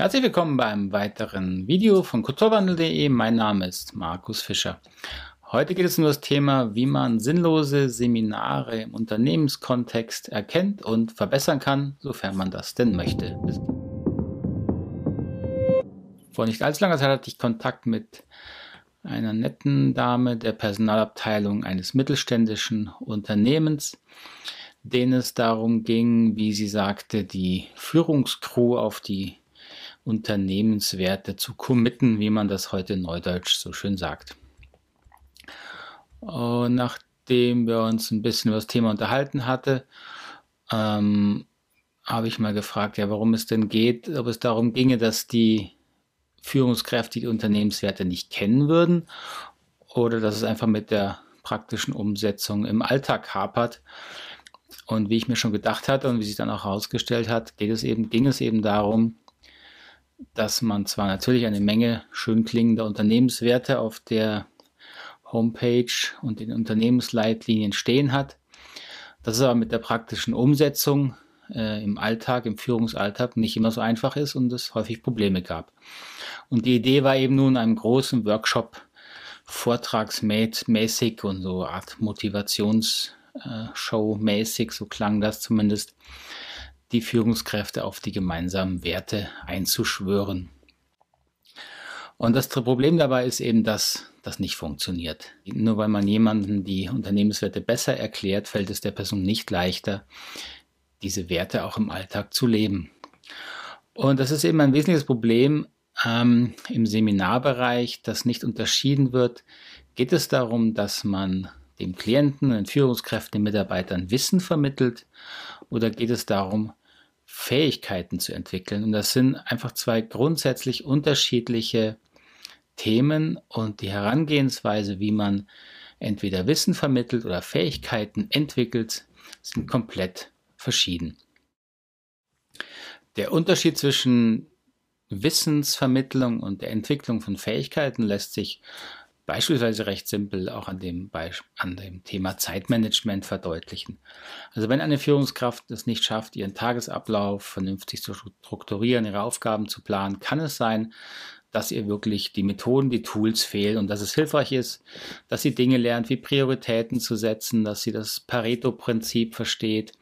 Herzlich willkommen beim weiteren Video von kulturwandel.de. Mein Name ist Markus Fischer. Heute geht es um das Thema, wie man sinnlose Seminare im Unternehmenskontext erkennt und verbessern kann, sofern man das denn möchte. Vor nicht allzu langer Zeit hatte ich Kontakt mit einer netten Dame der Personalabteilung eines mittelständischen Unternehmens, denen es darum ging, wie sie sagte, die Führungskrew auf die Unternehmenswerte zu committen, wie man das heute neudeutsch so schön sagt. Und nachdem wir uns ein bisschen über das Thema unterhalten hatten, ähm, habe ich mal gefragt, ja, warum es denn geht, ob es darum ginge, dass die Führungskräfte die Unternehmenswerte nicht kennen würden oder dass es einfach mit der praktischen Umsetzung im Alltag hapert. Und wie ich mir schon gedacht hatte und wie sich dann auch herausgestellt hat, geht es eben, ging es eben darum, dass man zwar natürlich eine Menge schön klingender Unternehmenswerte auf der Homepage und in Unternehmensleitlinien stehen hat, dass es aber mit der praktischen Umsetzung äh, im Alltag, im Führungsalltag nicht immer so einfach ist und es häufig Probleme gab. Und die Idee war eben nun einem großen Workshop vortragsmäßig und so Art Motivationsshow mäßig, so klang das zumindest, die Führungskräfte auf die gemeinsamen Werte einzuschwören. Und das Problem dabei ist eben, dass das nicht funktioniert. Nur weil man jemanden die Unternehmenswerte besser erklärt, fällt es der Person nicht leichter, diese Werte auch im Alltag zu leben. Und das ist eben ein wesentliches Problem ähm, im Seminarbereich, das nicht unterschieden wird. Geht es darum, dass man dem Klienten, den Führungskräften, den Mitarbeitern Wissen vermittelt oder geht es darum, Fähigkeiten zu entwickeln. Und das sind einfach zwei grundsätzlich unterschiedliche Themen und die Herangehensweise, wie man entweder Wissen vermittelt oder Fähigkeiten entwickelt, sind komplett verschieden. Der Unterschied zwischen Wissensvermittlung und der Entwicklung von Fähigkeiten lässt sich beispielsweise recht simpel auch an dem, an dem Thema Zeitmanagement verdeutlichen. Also wenn eine Führungskraft es nicht schafft, ihren Tagesablauf vernünftig zu strukturieren, ihre Aufgaben zu planen, kann es sein, dass ihr wirklich die Methoden, die Tools fehlen und dass es hilfreich ist, dass sie Dinge lernt, wie Prioritäten zu setzen, dass sie das Pareto-Prinzip versteht,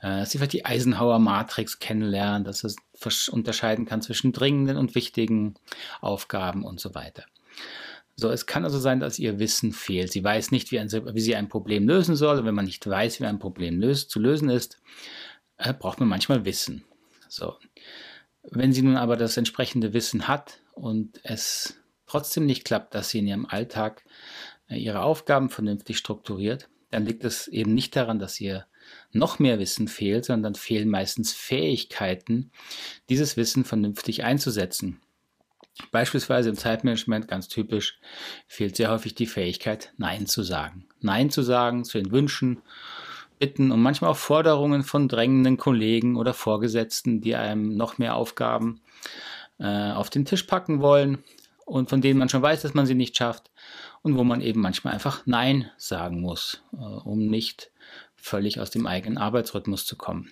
äh, dass sie vielleicht die Eisenhower-Matrix kennenlernt, dass es unterscheiden kann zwischen dringenden und wichtigen Aufgaben und so weiter. So, es kann also sein, dass ihr Wissen fehlt. Sie weiß nicht, wie, ein, wie sie ein Problem lösen soll. Und wenn man nicht weiß, wie ein Problem löst, zu lösen ist, äh, braucht man manchmal Wissen. So. Wenn sie nun aber das entsprechende Wissen hat und es trotzdem nicht klappt, dass sie in ihrem Alltag äh, ihre Aufgaben vernünftig strukturiert, dann liegt es eben nicht daran, dass ihr noch mehr Wissen fehlt, sondern fehlen meistens Fähigkeiten, dieses Wissen vernünftig einzusetzen. Beispielsweise im Zeitmanagement ganz typisch fehlt sehr häufig die Fähigkeit, Nein zu sagen. Nein zu sagen zu den Wünschen, Bitten und manchmal auch Forderungen von drängenden Kollegen oder Vorgesetzten, die einem noch mehr Aufgaben äh, auf den Tisch packen wollen und von denen man schon weiß, dass man sie nicht schafft und wo man eben manchmal einfach Nein sagen muss, äh, um nicht völlig aus dem eigenen Arbeitsrhythmus zu kommen.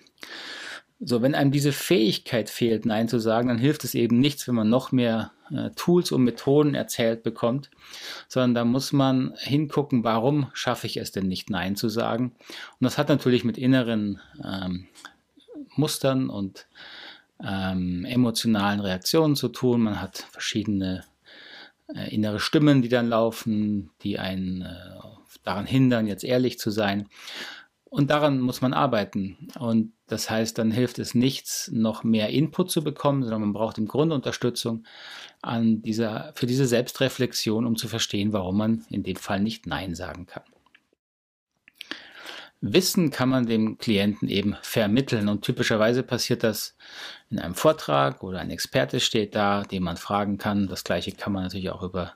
So, wenn einem diese Fähigkeit fehlt, Nein zu sagen, dann hilft es eben nichts, wenn man noch mehr äh, Tools und Methoden erzählt bekommt, sondern da muss man hingucken, warum schaffe ich es denn nicht, Nein zu sagen. Und das hat natürlich mit inneren ähm, Mustern und ähm, emotionalen Reaktionen zu tun. Man hat verschiedene äh, innere Stimmen, die dann laufen, die einen äh, daran hindern, jetzt ehrlich zu sein. Und daran muss man arbeiten. Und das heißt, dann hilft es nichts, noch mehr Input zu bekommen, sondern man braucht im Grunde Unterstützung an dieser, für diese Selbstreflexion, um zu verstehen, warum man in dem Fall nicht Nein sagen kann. Wissen kann man dem Klienten eben vermitteln und typischerweise passiert das in einem Vortrag oder ein Experte steht da, den man fragen kann. Das gleiche kann man natürlich auch über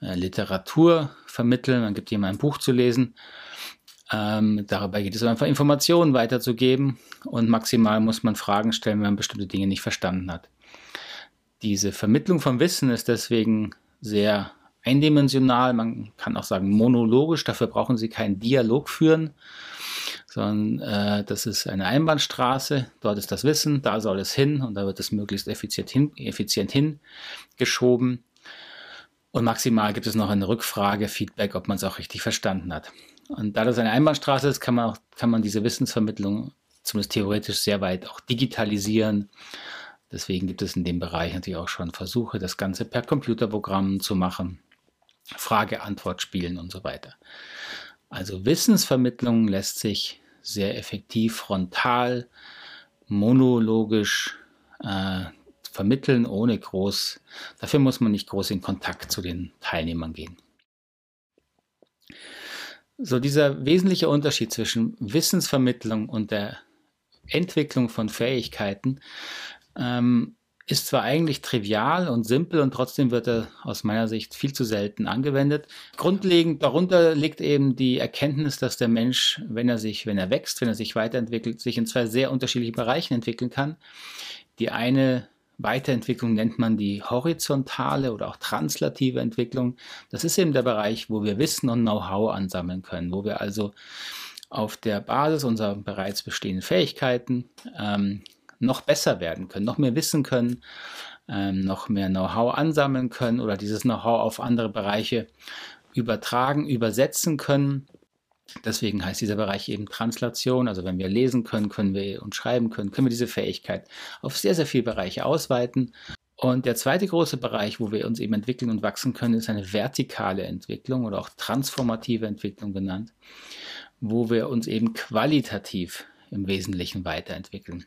äh, Literatur vermitteln. Man gibt jemandem ein Buch zu lesen ähm, dabei geht es einfach Informationen weiterzugeben und maximal muss man Fragen stellen, wenn man bestimmte Dinge nicht verstanden hat. Diese Vermittlung von Wissen ist deswegen sehr eindimensional, man kann auch sagen monologisch, dafür brauchen Sie keinen Dialog führen, sondern äh, das ist eine Einbahnstraße, dort ist das Wissen, da soll es hin und da wird es möglichst effizient, hin, effizient hingeschoben. Und maximal gibt es noch eine Rückfrage, Feedback, ob man es auch richtig verstanden hat. Und da das eine Einbahnstraße ist, kann man, auch, kann man diese Wissensvermittlung zumindest theoretisch sehr weit auch digitalisieren. Deswegen gibt es in dem Bereich natürlich auch schon Versuche, das Ganze per Computerprogramm zu machen, Frage-Antwort-Spielen und so weiter. Also Wissensvermittlung lässt sich sehr effektiv frontal, monologisch äh, vermitteln, ohne groß, dafür muss man nicht groß in Kontakt zu den Teilnehmern gehen. So dieser wesentliche Unterschied zwischen Wissensvermittlung und der Entwicklung von Fähigkeiten ähm, ist zwar eigentlich trivial und simpel und trotzdem wird er aus meiner Sicht viel zu selten angewendet. Grundlegend darunter liegt eben die Erkenntnis, dass der Mensch, wenn er sich, wenn er wächst, wenn er sich weiterentwickelt, sich in zwei sehr unterschiedlichen Bereichen entwickeln kann. Die eine Weiterentwicklung nennt man die horizontale oder auch translative Entwicklung. Das ist eben der Bereich, wo wir Wissen und Know-how ansammeln können, wo wir also auf der Basis unserer bereits bestehenden Fähigkeiten ähm, noch besser werden können, noch mehr wissen können, ähm, noch mehr Know-how ansammeln können oder dieses Know-how auf andere Bereiche übertragen, übersetzen können. Deswegen heißt dieser Bereich eben Translation. Also wenn wir lesen können, können wir und schreiben können, können wir diese Fähigkeit auf sehr, sehr viele Bereiche ausweiten. Und der zweite große Bereich, wo wir uns eben entwickeln und wachsen können, ist eine vertikale Entwicklung oder auch transformative Entwicklung genannt, wo wir uns eben qualitativ im Wesentlichen weiterentwickeln.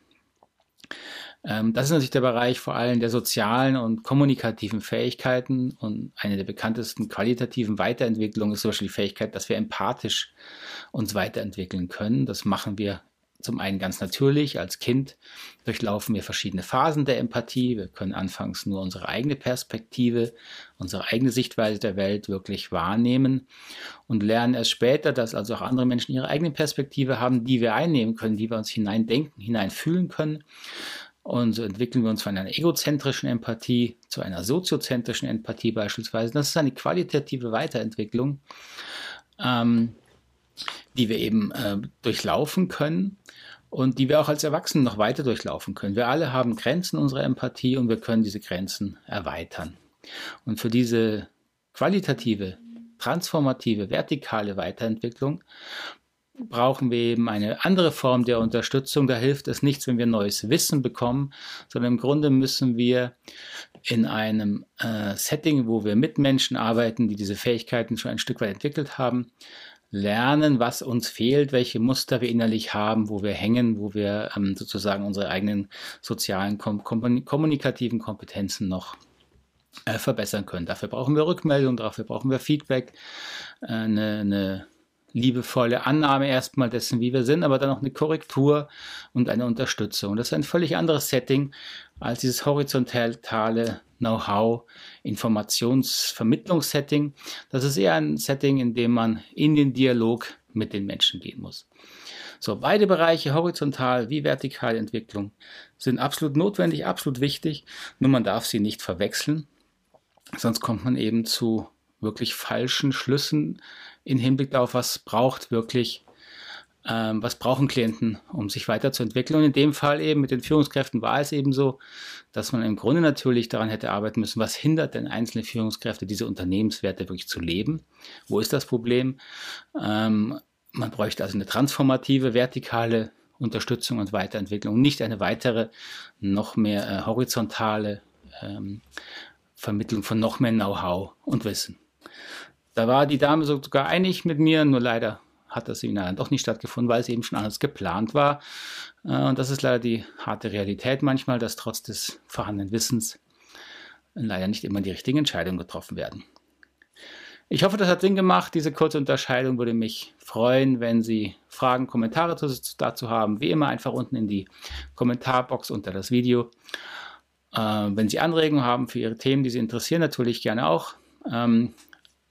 Ähm, das ist natürlich der Bereich vor allem der sozialen und kommunikativen Fähigkeiten und eine der bekanntesten qualitativen Weiterentwicklungen ist zum Beispiel die Fähigkeit, dass wir empathisch uns weiterentwickeln können. Das machen wir zum einen ganz natürlich. Als Kind durchlaufen wir verschiedene Phasen der Empathie. Wir können anfangs nur unsere eigene Perspektive, unsere eigene Sichtweise der Welt wirklich wahrnehmen und lernen erst später, dass also auch andere Menschen ihre eigene Perspektive haben, die wir einnehmen können, die wir uns hineindenken, hineinfühlen können. Und so entwickeln wir uns von einer egozentrischen Empathie zu einer soziozentrischen Empathie beispielsweise. Das ist eine qualitative Weiterentwicklung, ähm, die wir eben äh, durchlaufen können und die wir auch als Erwachsene noch weiter durchlaufen können. Wir alle haben Grenzen unserer Empathie und wir können diese Grenzen erweitern. Und für diese qualitative, transformative, vertikale Weiterentwicklung brauchen wir eben eine andere Form der Unterstützung. Da hilft es nichts, wenn wir neues Wissen bekommen, sondern im Grunde müssen wir in einem äh, Setting, wo wir mit Menschen arbeiten, die diese Fähigkeiten schon ein Stück weit entwickelt haben, lernen, was uns fehlt, welche Muster wir innerlich haben, wo wir hängen, wo wir ähm, sozusagen unsere eigenen sozialen, kom kommunikativen Kompetenzen noch äh, verbessern können. Dafür brauchen wir Rückmeldung, dafür brauchen wir Feedback, äh, eine, eine liebevolle Annahme erstmal dessen, wie wir sind, aber dann auch eine Korrektur und eine Unterstützung. Das ist ein völlig anderes Setting als dieses horizontale Know-how, Informationsvermittlungssetting. Das ist eher ein Setting, in dem man in den Dialog mit den Menschen gehen muss. So, beide Bereiche, horizontal wie vertikale Entwicklung, sind absolut notwendig, absolut wichtig, nur man darf sie nicht verwechseln, sonst kommt man eben zu wirklich falschen Schlüssen in Hinblick darauf, was braucht wirklich, ähm, was brauchen Klienten, um sich weiterzuentwickeln. Und in dem Fall eben mit den Führungskräften war es eben so, dass man im Grunde natürlich daran hätte arbeiten müssen, was hindert denn einzelne Führungskräfte, diese Unternehmenswerte wirklich zu leben? Wo ist das Problem? Ähm, man bräuchte also eine transformative, vertikale Unterstützung und Weiterentwicklung, nicht eine weitere, noch mehr äh, horizontale ähm, Vermittlung von noch mehr Know-how und Wissen. Da war die Dame sogar einig mit mir, nur leider hat das Seminar dann doch nicht stattgefunden, weil es eben schon anders geplant war. Äh, und das ist leider die harte Realität manchmal, dass trotz des vorhandenen Wissens leider nicht immer die richtigen Entscheidungen getroffen werden. Ich hoffe, das hat Sinn gemacht. Diese kurze Unterscheidung würde mich freuen, wenn Sie Fragen, Kommentare dazu haben. Wie immer einfach unten in die Kommentarbox unter das Video. Äh, wenn Sie Anregungen haben für Ihre Themen, die Sie interessieren, natürlich gerne auch.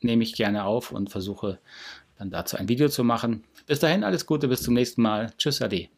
Nehme ich gerne auf und versuche dann dazu ein Video zu machen. Bis dahin alles Gute, bis zum nächsten Mal. Tschüss, Ade.